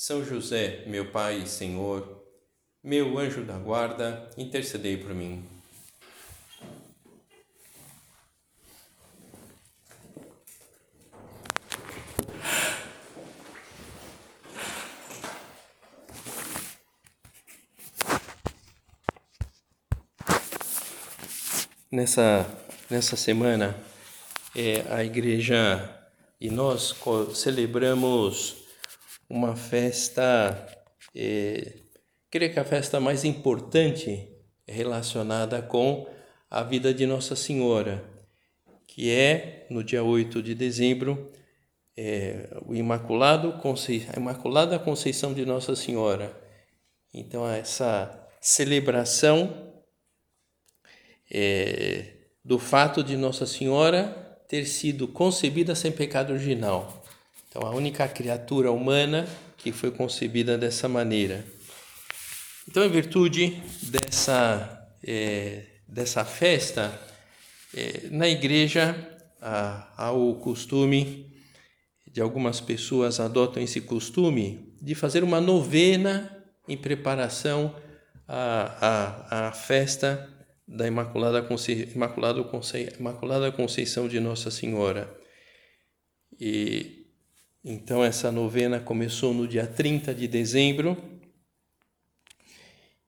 são José, meu Pai e Senhor, meu anjo da guarda, intercedei por mim. Nessa, nessa semana, é, a igreja e nós celebramos uma festa, é, creio que a festa mais importante é relacionada com a vida de Nossa Senhora, que é no dia 8 de dezembro, é, o Imaculado a Imaculada Conceição de Nossa Senhora. Então, essa celebração é, do fato de Nossa Senhora ter sido concebida sem pecado original. Então, a única criatura humana que foi concebida dessa maneira. Então, em virtude dessa, é, dessa festa, é, na igreja há, há o costume, de algumas pessoas adotam esse costume, de fazer uma novena em preparação à, à, à festa da Imaculada, Conce... Imaculada, Conce... Imaculada Conceição de Nossa Senhora. E então, essa novena começou no dia 30 de dezembro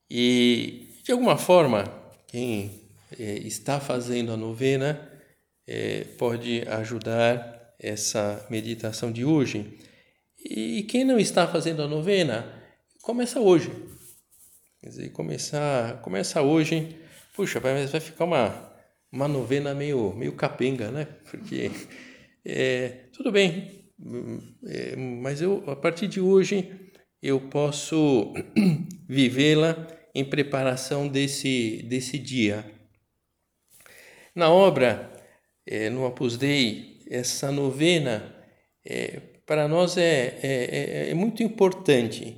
e, de alguma forma, quem é, está fazendo a novena é, pode ajudar essa meditação de hoje. E quem não está fazendo a novena, começa hoje. Quer dizer, começar, começa hoje. Puxa, vai, vai ficar uma, uma novena meio, meio capenga, né? Porque é, tudo bem, mas eu a partir de hoje eu posso vivê-la em preparação desse desse dia. Na obra é, no Opus Dei essa novena é, para nós é, é, é, é muito importante.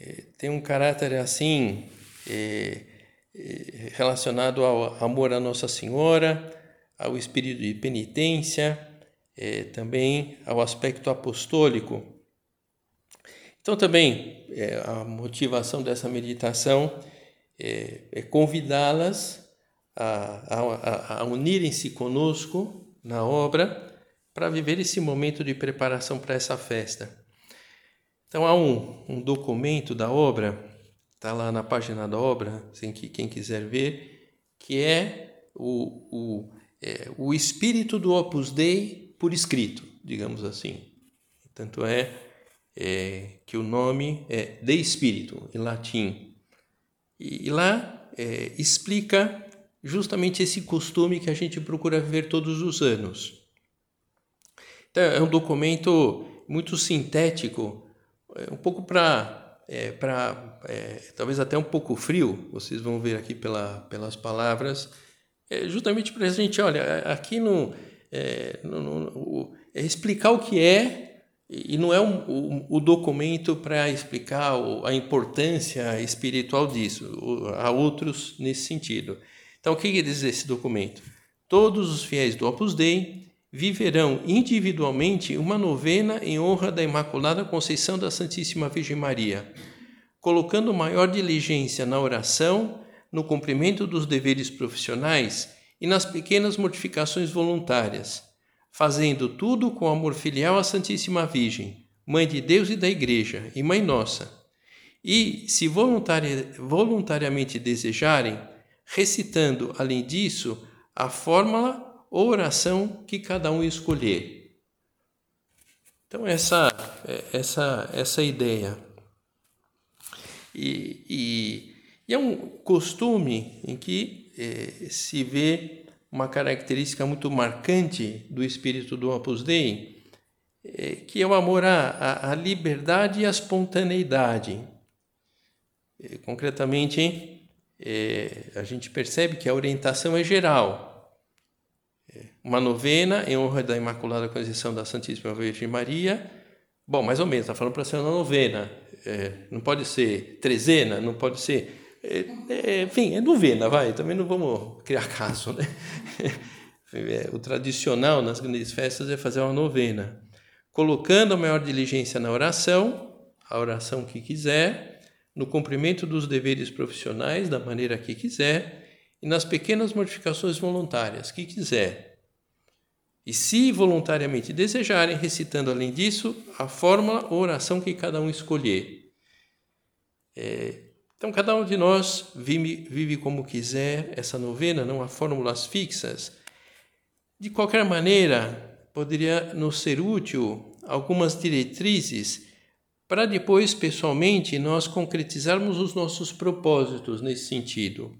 É, tem um caráter assim é, relacionado ao amor a Nossa Senhora, ao espírito de penitência é, também ao aspecto apostólico. Então, também é, a motivação dessa meditação é, é convidá-las a, a, a unirem-se conosco na obra para viver esse momento de preparação para essa festa. Então, há um, um documento da obra, está lá na página da obra, sem que quem quiser ver, que é o, o, é, o espírito do Opus Dei por escrito, digamos assim. Tanto é, é que o nome é De Espírito, em latim. E, e lá é, explica justamente esse costume que a gente procura viver todos os anos. Então, é um documento muito sintético, é, um pouco para é, para é, talvez até um pouco frio, vocês vão ver aqui pela, pelas palavras, é, justamente para a gente, olha, aqui no, é, no, no, é explicar o que é, e não é um, o documento para explicar a importância espiritual disso, há outros nesse sentido. Então, o que quer dizer esse documento? Todos os fiéis do Opus Dei viverão individualmente uma novena em honra da Imaculada Conceição da Santíssima Virgem Maria, colocando maior diligência na oração, no cumprimento dos deveres profissionais e nas pequenas mortificações voluntárias, fazendo tudo com amor filial à Santíssima Virgem, Mãe de Deus e da Igreja e Mãe Nossa. E, se voluntari voluntariamente desejarem, recitando, além disso, a fórmula ou oração que cada um escolher. Então, essa essa essa ideia. E, e, e é um costume em que eh, se vê uma característica muito marcante do espírito do Opus Dei, é, que é o amor à, à liberdade e à espontaneidade. É, concretamente, é, a gente percebe que a orientação é geral. É, uma novena em honra da Imaculada Conceição da Santíssima Virgem Maria. Bom, mais ou menos, está falando para ser uma novena. É, não pode ser trezena, não pode ser. É, é, enfim, é novena, vai. Também não vamos criar caso, né? o tradicional nas grandes festas é fazer uma novena colocando a maior diligência na oração, a oração que quiser, no cumprimento dos deveres profissionais da maneira que quiser e nas pequenas modificações voluntárias que quiser. E se voluntariamente desejarem, recitando além disso a fórmula ou oração que cada um escolher. É, então, cada um de nós vive, vive como quiser essa novena, não há fórmulas fixas. De qualquer maneira, poderia nos ser útil algumas diretrizes para depois, pessoalmente, nós concretizarmos os nossos propósitos nesse sentido.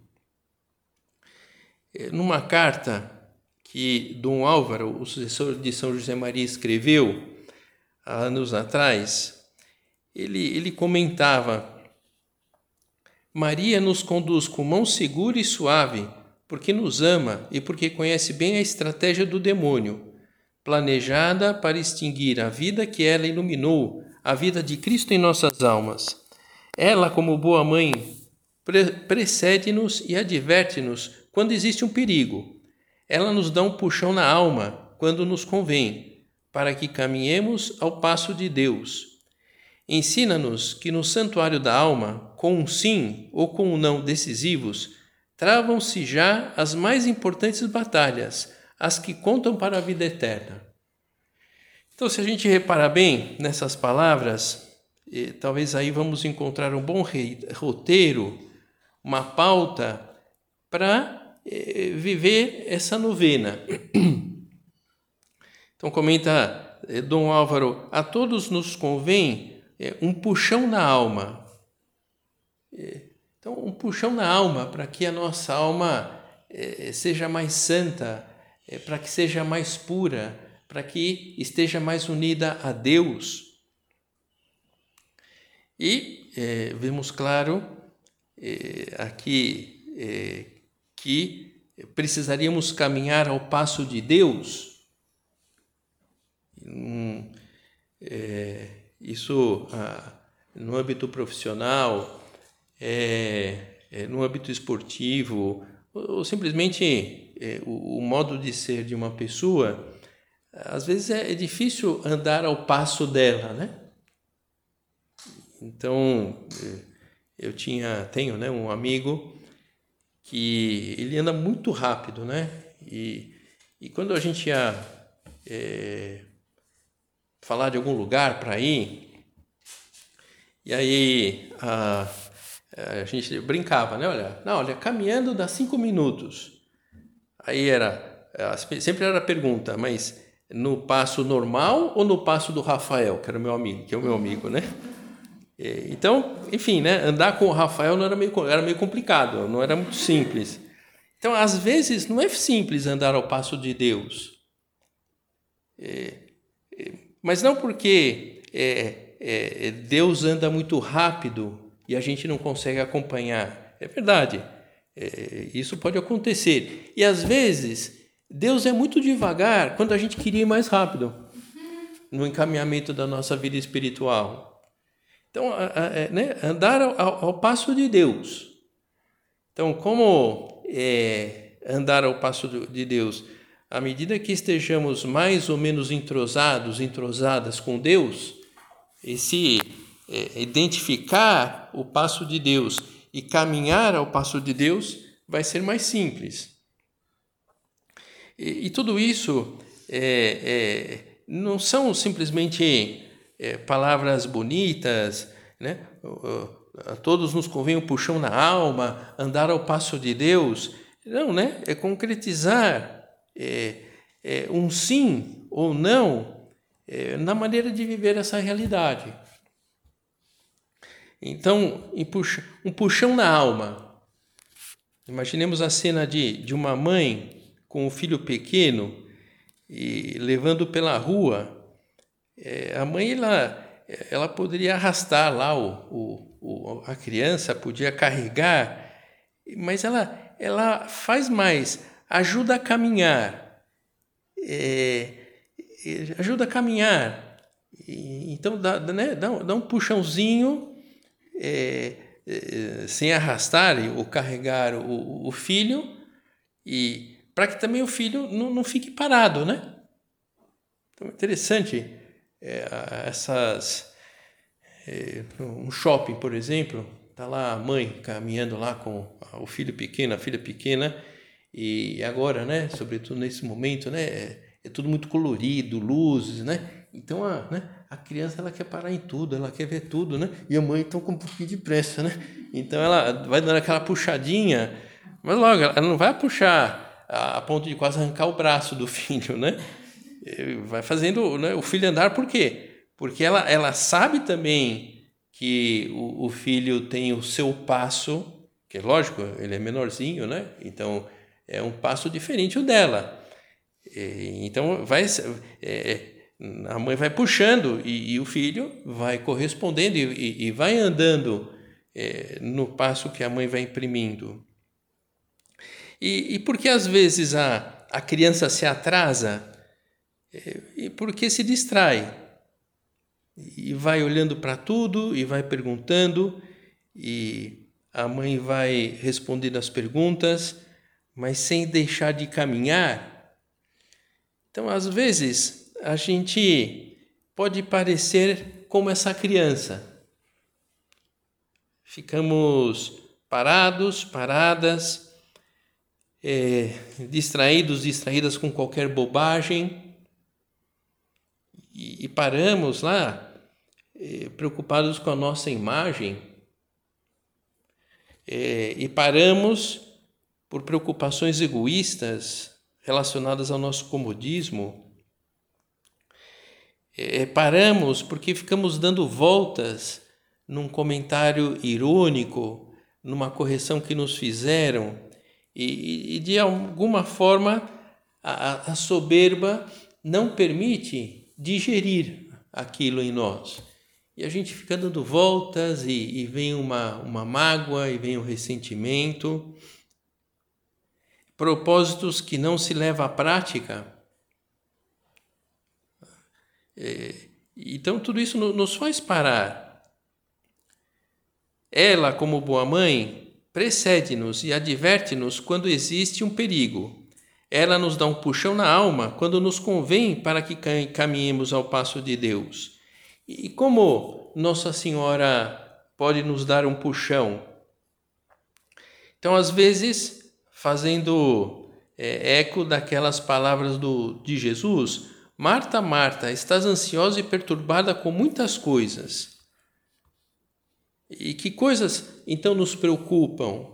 É, numa carta que Dom Álvaro, o sucessor de São José Maria, escreveu há anos atrás, ele, ele comentava: Maria nos conduz com mão segura e suave, porque nos ama e porque conhece bem a estratégia do demônio planejada para extinguir a vida que ela iluminou, a vida de Cristo em nossas almas. Ela, como boa mãe, precede-nos e adverte-nos quando existe um perigo. Ela nos dá um puxão na alma quando nos convém, para que caminhemos ao passo de Deus. Ensina-nos que no santuário da alma, com um sim ou com um não decisivos, travam-se já as mais importantes batalhas as que contam para a vida eterna. Então, se a gente reparar bem nessas palavras, eh, talvez aí vamos encontrar um bom roteiro, uma pauta para eh, viver essa novena. Então, comenta eh, Dom Álvaro: a todos nos convém um puxão na alma. Então, um puxão na alma para que a nossa alma seja mais santa, é, para que seja mais pura, para que esteja mais unida a Deus. E é, vemos claro é, aqui é, que precisaríamos caminhar ao passo de Deus. Hum, isso ah, no âmbito profissional, é, é, no âmbito esportivo, ou simplesmente é, o, o, modo de ser de uma pessoa, às vezes é, é, difícil andar ao passo dela, né? Então, é, eu tinha, tenho, né, um amigo que ele anda muito rápido, né? E, e quando a gente ia é, falar de algum lugar para ir, e aí a a gente brincava, né? Olha, não, olha, caminhando dá cinco minutos. Aí era, sempre era a pergunta, mas no passo normal ou no passo do Rafael, que era meu amigo, que é o meu amigo, né? Então, enfim, né? Andar com o Rafael não era meio, era meio complicado, não era muito simples. Então, às vezes, não é simples andar ao passo de Deus. Mas não porque é, é Deus anda muito rápido e a gente não consegue acompanhar. É verdade, é, isso pode acontecer. E às vezes, Deus é muito devagar quando a gente queria ir mais rápido no encaminhamento da nossa vida espiritual. Então, é, né, andar ao, ao, passo de Deus. Então, como é, andar ao passo de Deus? À medida que estejamos mais ou menos entrosados, entrosadas com Deus, esse é, identificar o passo de Deus e caminhar ao passo de Deus vai ser mais simples. E, e tudo isso é, é, não são simplesmente é, palavras bonitas, né? A todos nos convém um puxão na alma, andar ao passo de Deus. Não, né? É concretizar é, é, um sim ou não na maneira de viver essa realidade. Então, um puxão na alma. Imaginemos a cena de, de uma mãe com um filho pequeno e levando pela rua é, a mãe ela, ela poderia arrastar lá o, o, o, a criança, podia carregar, mas ela, ela faz mais, ajuda a caminhar, é, é ajuda a caminhar. Então dá, né, dá, dá um puxãozinho é, é, sem arrastar ou carregar o, o filho e para que também o filho não, não fique parado, né? Então, interessante é, essas é, um shopping, por exemplo, tá lá a mãe caminhando lá com o filho pequeno, a filha pequena e agora, né? Sobretudo nesse momento, né? É, é tudo muito colorido, luzes, né? Então a, né, a criança ela quer parar em tudo, ela quer ver tudo, né? E a mãe está com um pouquinho de pressa, né? Então ela vai dando aquela puxadinha, mas logo ela não vai puxar a, a ponto de quase arrancar o braço do filho, né? Vai fazendo né, o filho andar por quê? Porque ela, ela sabe também que o, o filho tem o seu passo, que é lógico, ele é menorzinho, né? Então é um passo diferente o dela. Então vai é, a mãe vai puxando e, e o filho vai correspondendo e, e, e vai andando é, no passo que a mãe vai imprimindo. E, e porque às vezes a, a criança se atrasa? É, e porque se distrai. E vai olhando para tudo e vai perguntando, e a mãe vai respondendo as perguntas, mas sem deixar de caminhar. Então, às vezes, a gente pode parecer como essa criança. Ficamos parados, paradas, é, distraídos, distraídas com qualquer bobagem e, e paramos lá é, preocupados com a nossa imagem é, e paramos por preocupações egoístas relacionadas ao nosso comodismo é, paramos porque ficamos dando voltas num comentário irônico, numa correção que nos fizeram, e, e de alguma forma a, a soberba não permite digerir aquilo em nós. E a gente fica dando voltas e, e vem uma, uma mágoa e vem um ressentimento. Propósitos que não se leva à prática é, então, tudo isso nos faz parar. Ela, como boa mãe, precede-nos e adverte-nos quando existe um perigo. Ela nos dá um puxão na alma quando nos convém para que caminhemos ao passo de Deus. E como Nossa Senhora pode nos dar um puxão? Então, às vezes, fazendo é, eco daquelas palavras do, de Jesus, Marta, Marta, estás ansiosa e perturbada com muitas coisas. E que coisas então nos preocupam?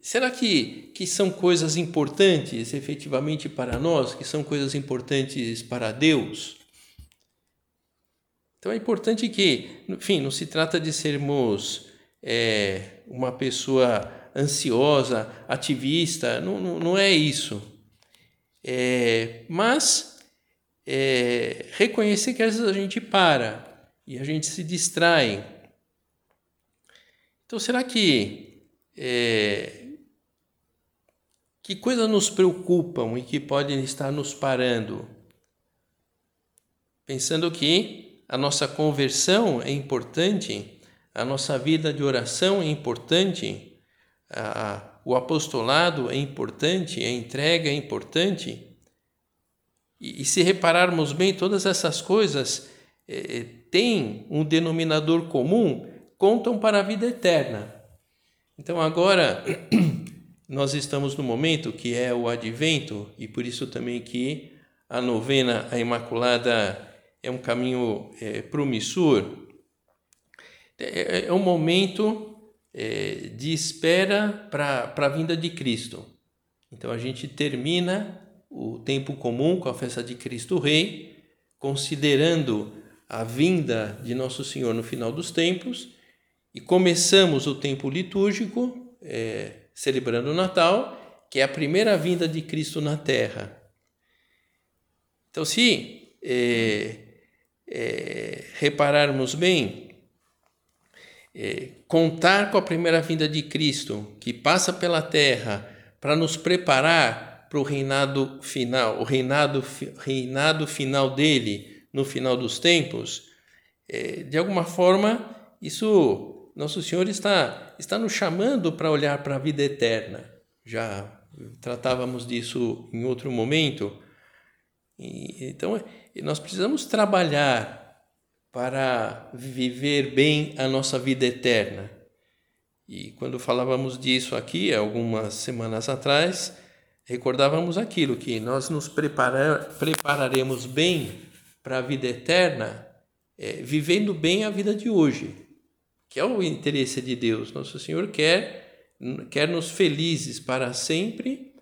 Será que, que são coisas importantes efetivamente para nós, que são coisas importantes para Deus? Então é importante que, enfim, não se trata de sermos é, uma pessoa ansiosa, ativista, não, não, não é isso. É, mas é, reconhecer que às vezes a gente para e a gente se distrai. Então, será que é, que coisas nos preocupam e que podem estar nos parando? Pensando que a nossa conversão é importante, a nossa vida de oração é importante, a, o apostolado é importante, a entrega é importante. E, e se repararmos bem, todas essas coisas é, têm um denominador comum, contam para a vida eterna. Então agora nós estamos no momento que é o advento e por isso também que a novena à Imaculada é um caminho é, promissor. É, é um momento é, de espera para a vinda de Cristo. Então a gente termina o tempo comum com a festa de Cristo Rei, considerando a vinda de Nosso Senhor no final dos tempos, e começamos o tempo litúrgico é, celebrando o Natal, que é a primeira vinda de Cristo na Terra. Então, se é, é, repararmos bem, é, contar com a primeira vinda de Cristo, que passa pela terra para nos preparar para o reinado final, o reinado, reinado final dele no final dos tempos, é, de alguma forma, isso, Nosso Senhor está, está nos chamando para olhar para a vida eterna. Já tratávamos disso em outro momento. E, então, nós precisamos trabalhar para viver bem a nossa vida eterna. E quando falávamos disso aqui, algumas semanas atrás, recordávamos aquilo, que nós nos preparar, prepararemos bem para a vida eterna, é, vivendo bem a vida de hoje, que é o interesse de Deus. Nosso Senhor quer, quer nos felizes para sempre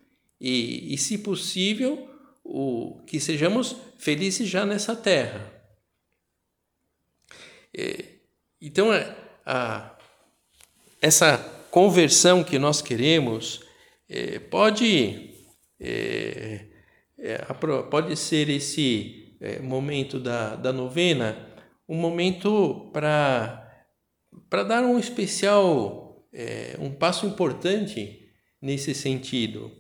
e, e se possível, o, que sejamos felizes já nessa terra. É, então, a, a, essa conversão que nós queremos é, pode, é, é pode ser esse é, momento da, da novena um momento para dar um especial, é, um passo importante nesse sentido.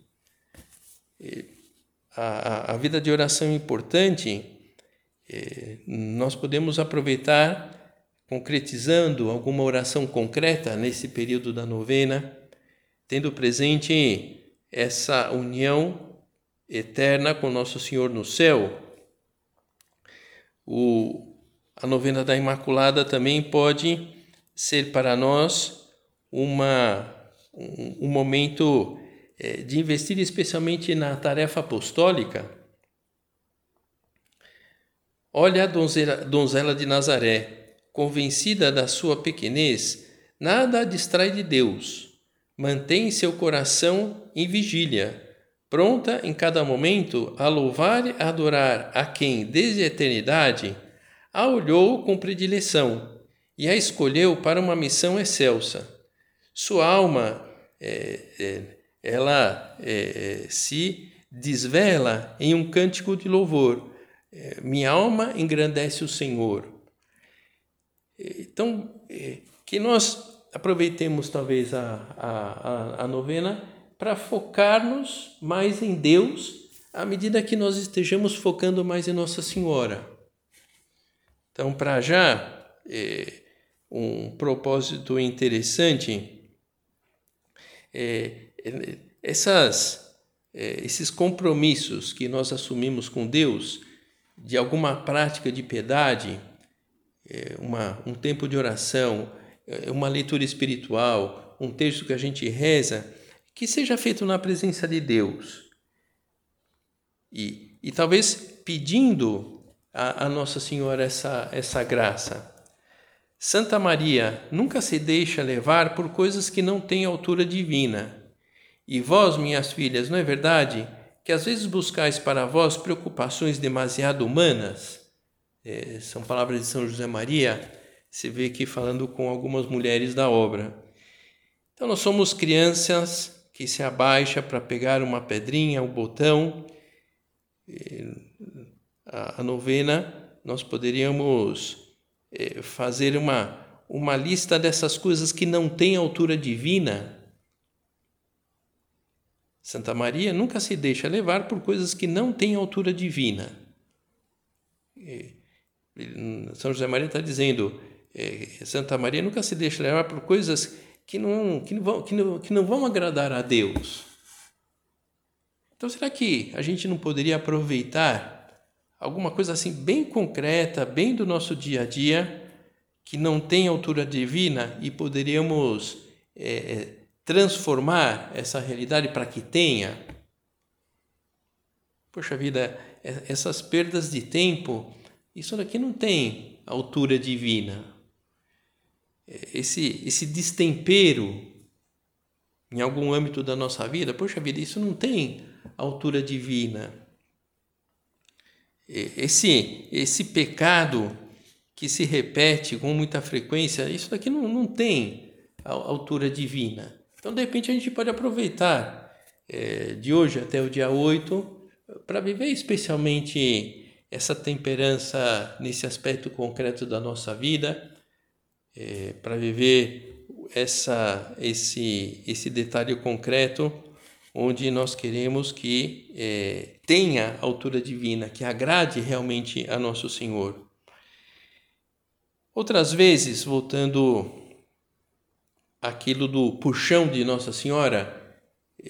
A, a vida de oração é importante, nós podemos aproveitar concretizando alguma oração concreta nesse período da novena, tendo presente essa união eterna com Nosso Senhor no céu. O, a novena da Imaculada também pode ser para nós uma, um, um momento é, de investir especialmente na tarefa apostólica. Olha a donzela, donzela de Nazaré, convencida da sua pequenez, nada a distrai de Deus. Mantém seu coração em vigília, pronta em cada momento a louvar e adorar a quem, desde a eternidade, a olhou com predileção e a escolheu para uma missão excelsa. Sua alma, é, é, ela é, é se desvela em um cântico de louvor. É, minha alma engrandece o Senhor então, é, que nós aproveitemos talvez a, a, a novena para focar-nos mais em Deus à medida que nós estejamos focando mais em Nossa Senhora. Então, para já, é, um propósito interessante, é, é essas, é, esses compromissos que nós assumimos com Deus, de alguma prática de piedade, uma, um tempo de oração, é, uma leitura espiritual, um texto que a gente reza, que seja feito na presença de Deus. E, e talvez pedindo a, a Nossa Senhora essa, essa graça. Santa Maria nunca se deixa levar por coisas que não têm altura divina. E vós, minhas filhas, não é verdade que às vezes buscais para vós preocupações demasiado humanas? É, são palavras de São José Maria, se vê aqui falando com algumas mulheres da obra. Então, nós somos crianças que se abaixa para pegar uma pedrinha, um botão. A, a novena, nós poderíamos é, fazer uma, uma lista dessas coisas que não têm altura divina. Santa Maria nunca se deixa levar por coisas que não têm altura divina. São José Maria está dizendo, é, Santa Maria nunca se deixa levar por coisas que não, que, não vão, que, não, que não vão agradar a Deus. Então, será que a gente não poderia aproveitar alguma coisa assim bem concreta, bem do nosso dia a dia, que não tem altura divina e poderíamos é, transformar essa realidade para que tenha? Poxa vida, é, essas perdas de tempo isso daqui não tem altura divina. Esse, esse destempero em algum âmbito da nossa vida, poxa vida, isso não tem altura divina. Esse, esse pecado que se repete com muita frequência, isso daqui não, não tem altura divina. Então, de repente, a gente pode aproveitar é, de hoje até o dia 8 para viver especialmente essa temperança nesse aspecto concreto da nossa vida, é, para viver essa, esse, esse detalhe concreto onde nós queremos que é, tenha altura divina, que agrade realmente a nosso Senhor. Outras vezes, voltando aquilo do puxão de Nossa Senhora,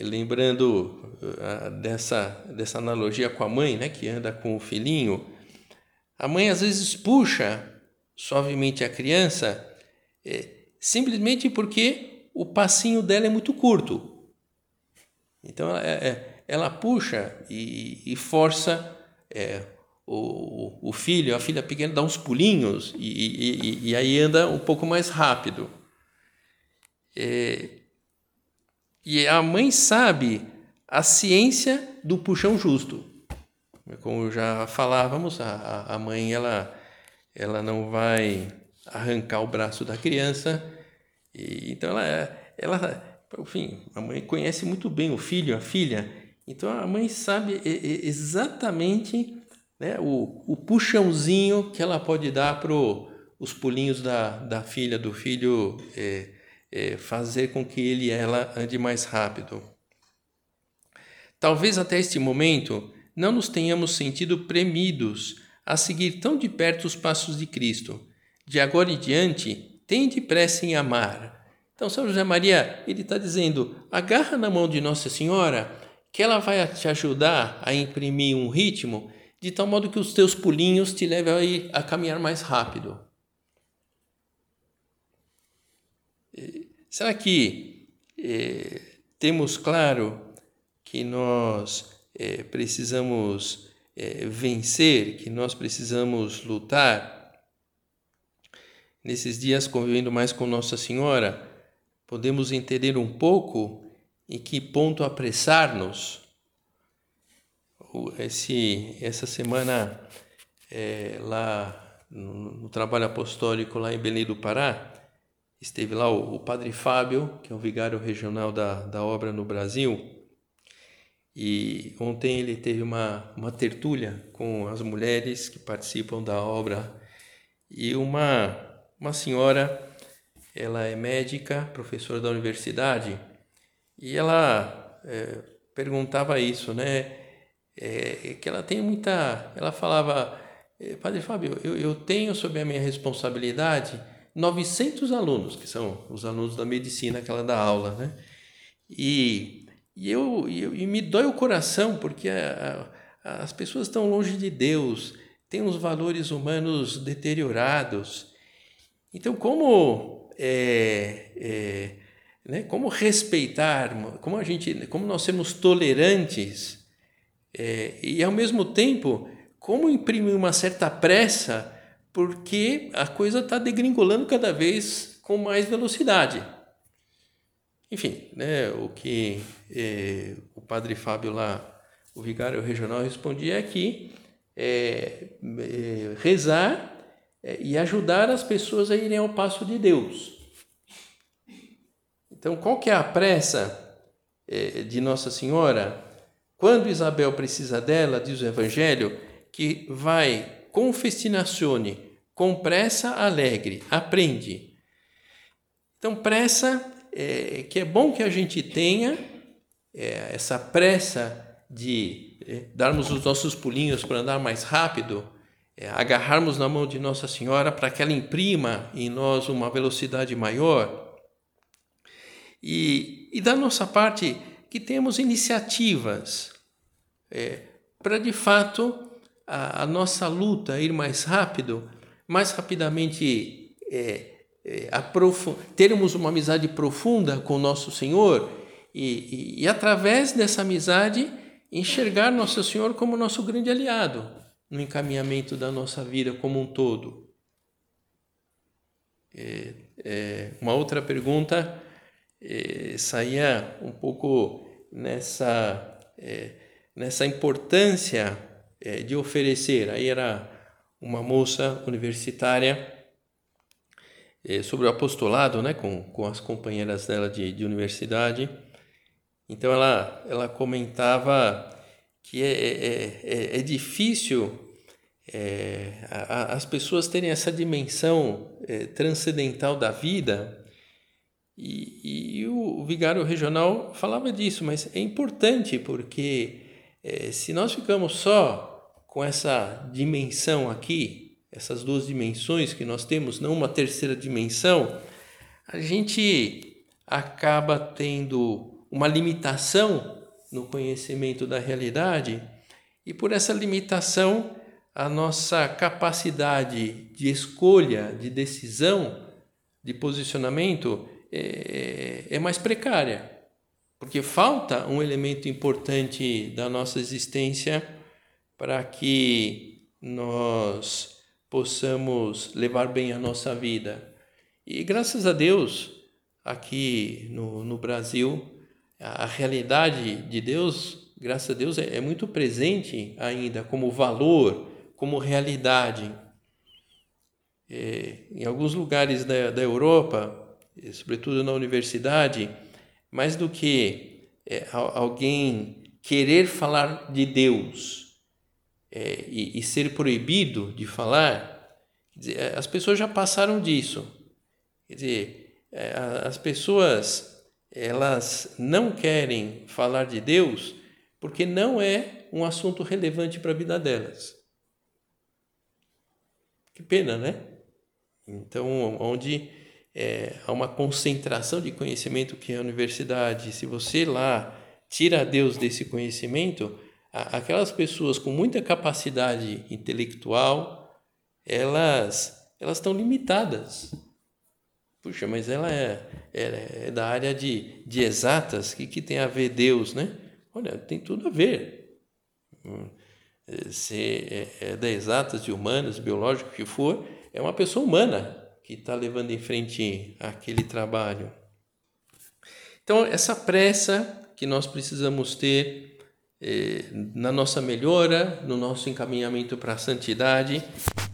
lembrando uh, dessa, dessa analogia com a mãe, né, que anda com o filhinho, a mãe às vezes puxa suavemente a criança é, simplesmente porque o passinho dela é muito curto. Então ela, é, ela puxa e, e força é, o, o filho, a filha pequena, dá uns pulinhos e, e, e aí anda um pouco mais rápido. É, e a mãe sabe a ciência do puxão justo. Como já falávamos, a, a mãe ela, ela não vai arrancar o braço da criança, e, então ela, ela enfim, a mãe conhece muito bem o filho, a filha, então a mãe sabe exatamente né, o, o puxãozinho que ela pode dar para os pulinhos da, da filha, do filho, é, é, fazer com que ele e ela ande mais rápido. Talvez até este momento não nos tenhamos sentido premidos a seguir tão de perto os passos de Cristo. De agora em diante, tende pressa em amar, então, São José Maria, ele está dizendo: agarra na mão de Nossa Senhora, que ela vai te ajudar a imprimir um ritmo de tal modo que os teus pulinhos te levem a, a caminhar mais rápido. Será que eh, temos claro que nós eh, precisamos eh, vencer, que nós precisamos lutar? Nesses dias, convivendo mais com Nossa Senhora, podemos entender um pouco em que ponto apressar-nos. Essa semana, é, lá no, no, trabalho apostólico lá em Belém do Pará, esteve lá o, o, Padre Fábio, que é o vigário regional da, da obra no Brasil, e ontem ele teve uma, uma tertúlia com as mulheres que participam da obra e uma, uma senhora ela é médica, professora da universidade, e ela é, perguntava isso, né? É, que ela tem muita. Ela falava, é, Padre Fábio, eu, eu tenho sob a minha responsabilidade 900 alunos, que são os alunos da medicina que ela dá aula, né? E, e, eu, e, e me dói o coração porque a, a, as pessoas estão longe de Deus, têm os valores humanos deteriorados. Então, como é, é, né, como respeitar, como a gente, como nós sermos tolerantes é, e ao mesmo tempo como imprimir uma certa pressa porque a coisa está degringolando cada vez com mais velocidade. Enfim, né, o que é, o padre Fábio lá, o vigário regional, respondia que é, é, rezar e ajudar as pessoas a irem ao passo de Deus. Então, qual que é a pressa de Nossa Senhora? Quando Isabel precisa dela, diz o Evangelho, que vai com festinazione, com pressa alegre, aprende. Então, pressa, é, que é bom que a gente tenha, é, essa pressa de é, darmos os nossos pulinhos para andar mais rápido, é, agarrarmos na mão de Nossa Senhora para que ela imprima em nós uma velocidade maior. E, e da nossa parte, que temos iniciativas é, para de fato a, a, nossa luta ir mais rápido, mais rapidamente é, é, termos uma amizade profunda com nosso Senhor e, e, e através dessa amizade enxergar Nosso Senhor como nosso grande aliado no encaminhamento da nossa vida como um todo. É, é, uma outra pergunta é, saía um pouco nessa, é, nessa importância de oferecer. Aí era uma moça universitária é, sobre o apostolado, né, com, com as companheiras dela de, de universidade. Então ela, ela comentava que é, é, é, é difícil é, a, as pessoas terem essa dimensão é, transcendental da vida. E, e o, vigário regional falava disso, mas é importante porque é, se nós ficamos só com essa dimensão aqui, essas duas dimensões que nós temos, não uma terceira dimensão, a gente acaba tendo uma limitação no conhecimento da realidade e por essa limitação a nossa capacidade de escolha, de decisão, de posicionamento é, é mais precária, porque falta um elemento importante da nossa existência para que nós possamos levar bem a nossa vida. E graças a Deus, aqui no, no Brasil, a realidade de Deus, graças a Deus, é, é muito presente ainda como valor como realidade. É, em alguns lugares da, da Europa, sobretudo na universidade, mais do que é, alguém querer falar de Deus é, e, e, ser proibido de falar, dizer, as pessoas já passaram disso. Quer dizer, é, as pessoas elas não querem falar de Deus porque não é um assunto relevante para a vida delas. Que pena, né? Então, onde é, há uma concentração de conhecimento que é a universidade, se você lá tira Deus desse conhecimento, aquelas pessoas com muita capacidade intelectual, elas elas estão limitadas. Puxa, mas ela é, é, é da área de, de exatas, o que, que tem a ver Deus, né? Olha, tem tudo a ver. Hum se é, é da exatas, de humanas, biológico, que for, é uma pessoa humana que está levando em frente aquele trabalho. Então, essa pressa que nós precisamos ter na nossa melhora, no nosso encaminhamento para a santidade,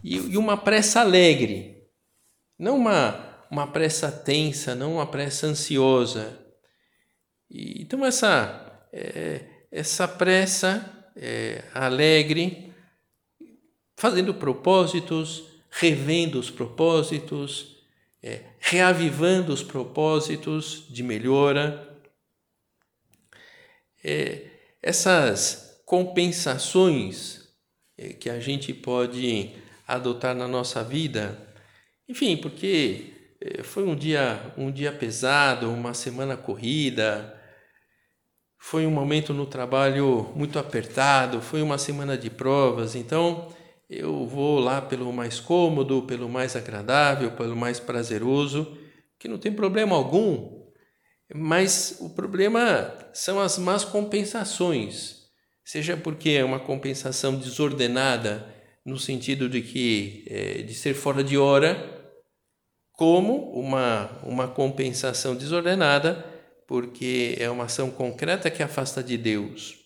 e, uma pressa alegre, não uma, uma pressa tensa, não uma pressa ansiosa. E, então, essa, eh, essa pressa é, alegre, fazendo propósitos, revendo os propósitos, é, reavivando os propósitos de melhora. É, essas compensações é, que a gente pode adotar na nossa vida, enfim, porque é, foi um dia um dia pesado, uma semana corrida, foi um momento no trabalho muito apertado, foi uma semana de provas, então eu vou lá pelo mais cômodo, pelo mais agradável, pelo mais prazeroso, que não tem problema algum. Mas o problema são as más compensações, seja porque é uma compensação desordenada no sentido de que é, de ser fora de hora, como uma uma compensação desordenada porque é uma ação concreta que afasta de Deus.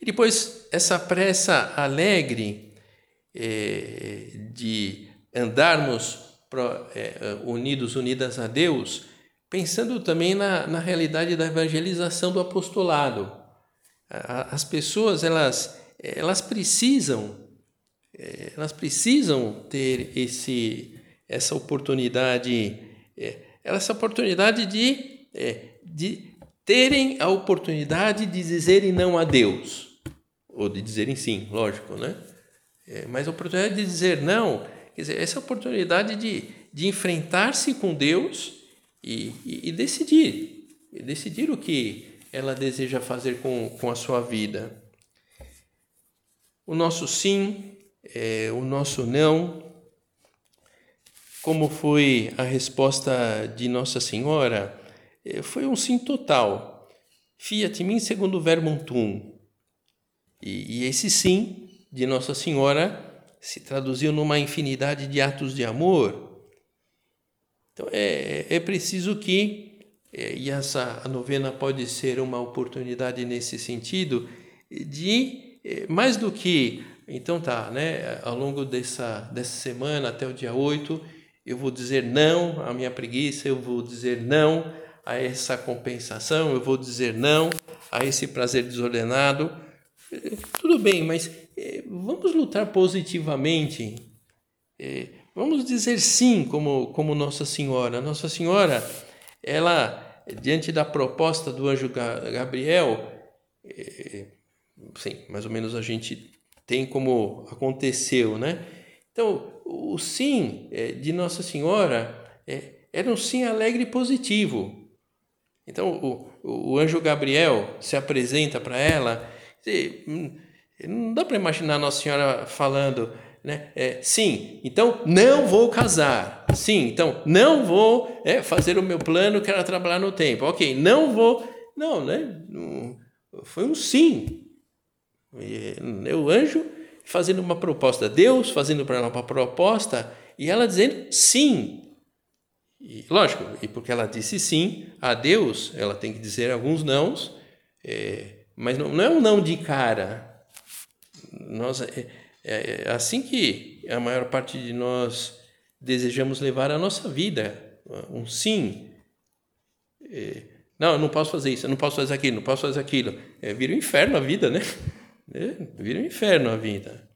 E depois, essa pressa alegre é, de andarmos pro, é, unidos, unidas a Deus, pensando também na, na realidade da evangelização do apostolado. As pessoas, elas, elas precisam, é, elas precisam ter esse, essa oportunidade, é, essa oportunidade de é, de terem a oportunidade de dizerem não a Deus, ou de dizerem sim, lógico, né? Mas a oportunidade de dizer não, quer dizer, essa oportunidade de, de enfrentar-se com Deus e, e, e decidir, e decidir o que ela deseja fazer com, com a sua vida. O nosso sim, é, o nosso não, como foi a resposta de Nossa Senhora eh, foi um sim total. Fiat mim segundo verbum tuum. E, e esse sim de Nossa Senhora se traduziu numa infinidade de atos de amor. Então é, é preciso que, é, e essa a novena pode ser uma oportunidade nesse sentido, de é, mais do que, então tá, né, ao longo dessa, dessa semana até o dia 8, eu vou dizer não à minha preguiça, eu vou dizer não a essa compensação, eu vou dizer não a esse prazer desordenado. Tudo bem, mas é, vamos lutar positivamente. Vamos dizer sim, como, como Nossa Senhora. Nossa Senhora, ela, diante da proposta do anjo Gabriel, é, sim, mais ou menos a gente tem como aconteceu, né? Então, o sim é, de Nossa Senhora é, era um sim alegre e positivo. Então, o, o anjo Gabriel se apresenta para ela. E, hum, não dá para imaginar Nossa Senhora falando, né? É, sim, então não vou casar. Sim, então não vou é, fazer o meu plano, quero trabalhar no tempo. Ok, não vou. Não, né? Foi um sim. O anjo fazendo uma proposta, Deus fazendo para ela uma proposta e ela dizendo sim. E, lógico, e porque ela disse sim a Deus, ela tem que dizer alguns nãos, é, mas não, não, é um não de cara. Nós, é, é, é assim que a maior parte de nós desejamos levar a nossa vida, um sim. É, não, eu não posso fazer isso, eu não posso fazer aquilo, não posso fazer aquilo. É, vira um inferno a vida, né? É, vira um inferno a vida.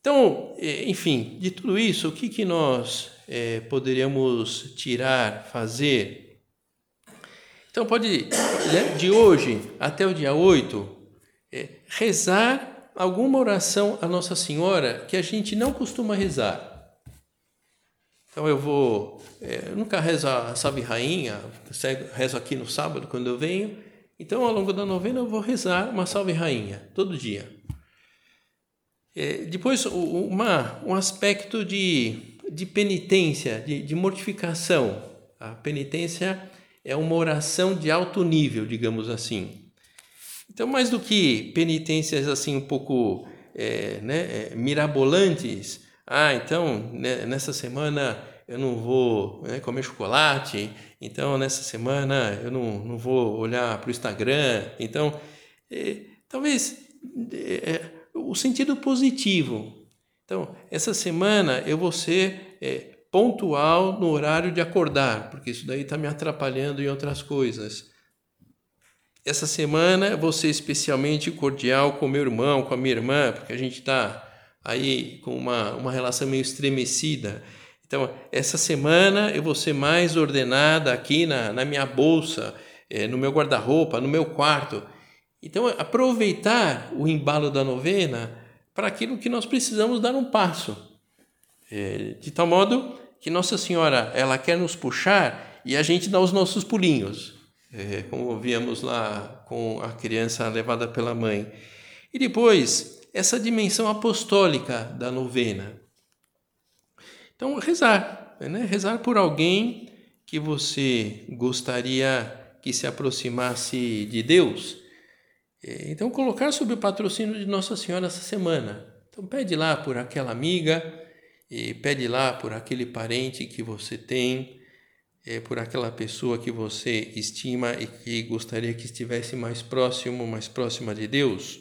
Então, é, enfim, de tudo isso, o que, que nós é, poderíamos tirar, fazer? Então, pode, né, de hoje até o dia 8, é, rezar alguma oração a Nossa Senhora que a gente não costuma rezar. Então, eu vou, é, eu nunca rezo a Salve Rainha, rezo aqui no sábado quando eu venho, então, ao longo da novena, eu vou rezar uma Salve Rainha, todo dia. É, depois, uma, um aspecto de, de penitência, de, de mortificação. A penitência é uma oração de alto nível, digamos assim. Então, mais do que penitências assim um pouco é, né, é, mirabolantes, ah, então né, nessa semana eu não vou né, comer chocolate, então nessa semana eu não, não vou olhar para o Instagram. Então, é, talvez é, o sentido positivo. Então, essa semana eu vou ser é, pontual no horário de acordar, porque isso daí está me atrapalhando em outras coisas. Essa semana vou ser especialmente cordial com meu irmão, com a minha irmã, porque a gente está aí com uma, uma relação meio estremecida. Então, essa semana eu vou ser mais ordenada aqui na, na minha bolsa, é, no meu guarda-roupa, no meu quarto. Então, aproveitar o embalo da novena para aquilo que nós precisamos dar um passo. É, de tal modo que Nossa Senhora ela quer nos puxar e a gente dá os nossos pulinhos, é, como víamos lá com a criança levada pela mãe. E depois, essa dimensão apostólica da novena. Então, rezar, né? rezar por alguém que você gostaria que se aproximasse de Deus. É, então, colocar sob o patrocínio de Nossa Senhora essa semana. Então, pede lá por aquela amiga, pede lá por aquele parente que você tem, é, por aquela pessoa que você estima e que gostaria que estivesse mais próximo, mais próxima de Deus.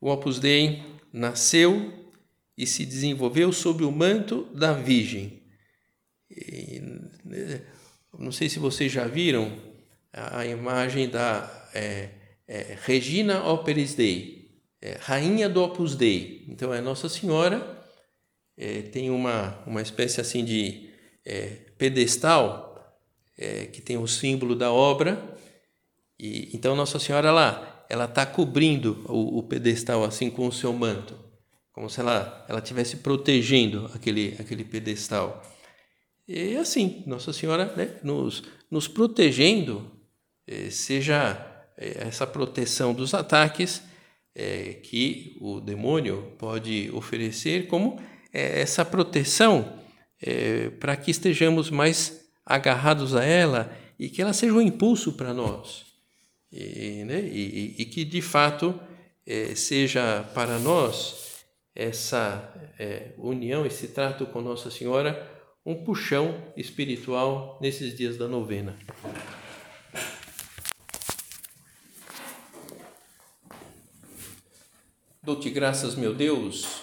O Opus Dei nasceu e se desenvolveu sob o manto da Virgem. E, né, não sei se vocês já viram a, imagem da é, é, Regina Operis Dei, é, rainha do Opus Dei. Então é Nossa Senhora, é, tem uma, uma espécie assim de é, pedestal é, que tem o símbolo da obra. E, então Nossa Senhora lá, ela está cobrindo o, o pedestal assim com o seu manto como se ela ela estivesse protegendo aquele aquele pedestal. E assim, Nossa Senhora né, nos, nos protegendo, eh, seja eh, essa proteção dos ataques eh, que o demônio pode oferecer, como essa proteção para que estejamos mais agarrados a ela e que ela seja um impulso para nós. E, né, e, e, que de fato seja para nós essa é, união, esse trato com Nossa Senhora, um puxão espiritual nesses dias da novena. Dou-te graças, meu Deus,